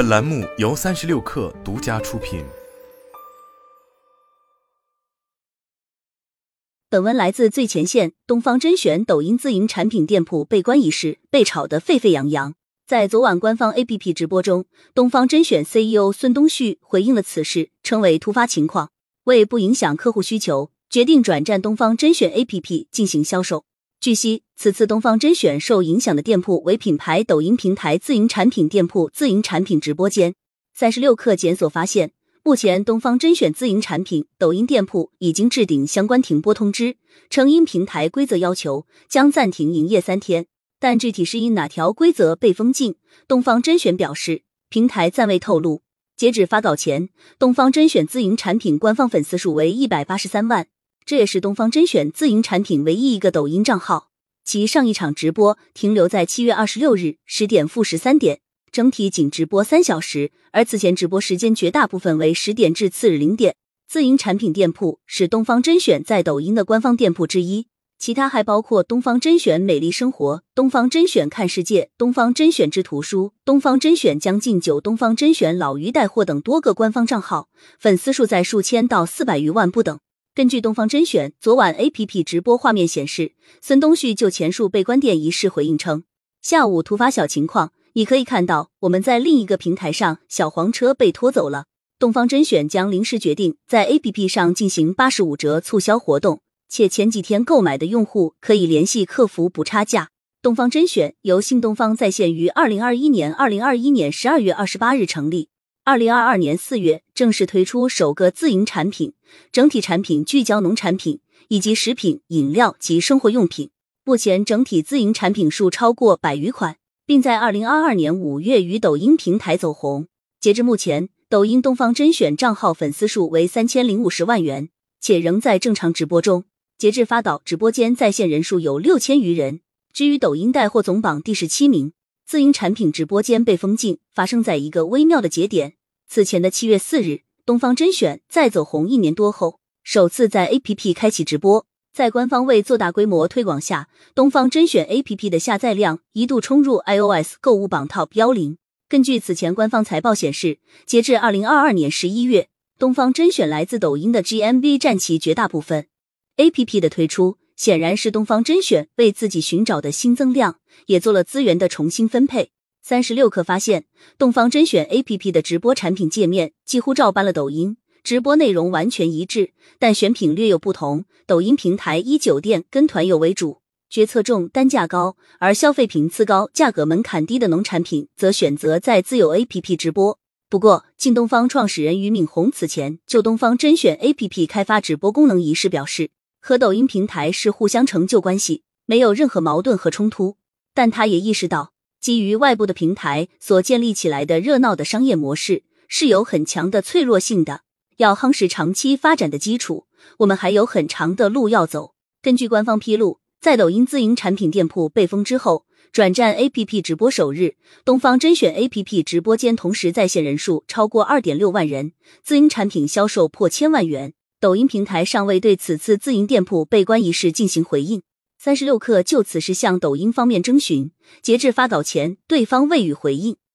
本栏目由三十六氪独家出品。本文来自最前线。东方甄选抖音自营产品店铺被关一事被炒得沸沸扬扬。在昨晚官方 APP 直播中，东方甄选 CEO 孙东旭回应了此事，称为突发情况，为不影响客户需求，决定转战东方甄选 APP 进行销售。据悉，此次东方甄选受影响的店铺为品牌抖音平台自营产品店铺自营产品直播间。三十六氪检索发现，目前东方甄选自营产品抖音店铺已经置顶相关停播通知，称因平台规则要求将暂停营业三天，但具体是因哪条规则被封禁，东方甄选表示平台暂未透露。截止发稿前，东方甄选自营产品官方粉丝数为一百八十三万。这也是东方甄选自营产品唯一一个抖音账号。其上一场直播停留在七月二十六日十点负十三点，整体仅直播三小时，而此前直播时间绝大部分为十点至次日零点。自营产品店铺是东方甄选在抖音的官方店铺之一，其他还包括东方甄选美丽生活、东方甄选看世界、东方甄选之图书、东方甄选将进酒、东方甄选老于带货等多个官方账号，粉丝数在数千到四百余万不等。根据东方甄选昨晚 APP 直播画面显示，孙东旭就前述被关店一事回应称：“下午突发小情况，你可以看到我们在另一个平台上小黄车被拖走了。东方甄选将临时决定在 APP 上进行八十五折促销活动，且前几天购买的用户可以联系客服补差价。东方甄选由新东方在线于二零二一年二零二一年十二月二十八日成立。”二零二二年四月正式推出首个自营产品，整体产品聚焦农产品以及食品、饮料及生活用品。目前整体自营产品数超过百余款，并在二零二二年五月于抖音平台走红。截至目前，抖音东方甄选账号粉丝数为三千零五十万元，且仍在正常直播中。截至发稿，直播间在线人数有六千余人，居于抖音带货总榜第十七名。自营产品直播间被封禁，发生在一个微妙的节点。此前的七月四日，东方甄选在走红一年多后，首次在 APP 开启直播。在官方未做大规模推广下，东方甄选 APP 的下载量一度冲入 iOS 购物榜 Top 幺零。根据此前官方财报显示，截至二零二二年十一月，东方甄选来自抖音的 GMV 占其绝大部分。APP 的推出显然是东方甄选为自己寻找的新增量，也做了资源的重新分配。三十六氪发现，东方甄选 APP 的直播产品界面几乎照搬了抖音，直播内容完全一致，但选品略有不同。抖音平台以酒店跟团游为主，决策重单价高，而消费频次高、价格门槛低的农产品则选择在自有 APP 直播。不过，晋东方创始人俞敏洪此前就东方甄选 APP 开发直播功能一事表示，和抖音平台是互相成就关系，没有任何矛盾和冲突。但他也意识到。基于外部的平台所建立起来的热闹的商业模式是有很强的脆弱性的，要夯实长期发展的基础，我们还有很长的路要走。根据官方披露，在抖音自营产品店铺被封之后，转战 APP 直播首日，东方甄选 APP 直播间同时在线人数超过二点六万人，自营产品销售破千万元。抖音平台尚未对此次自营店铺被关一事进行回应。三十六氪就此事向抖音方面征询，截至发稿前，对方未予回应。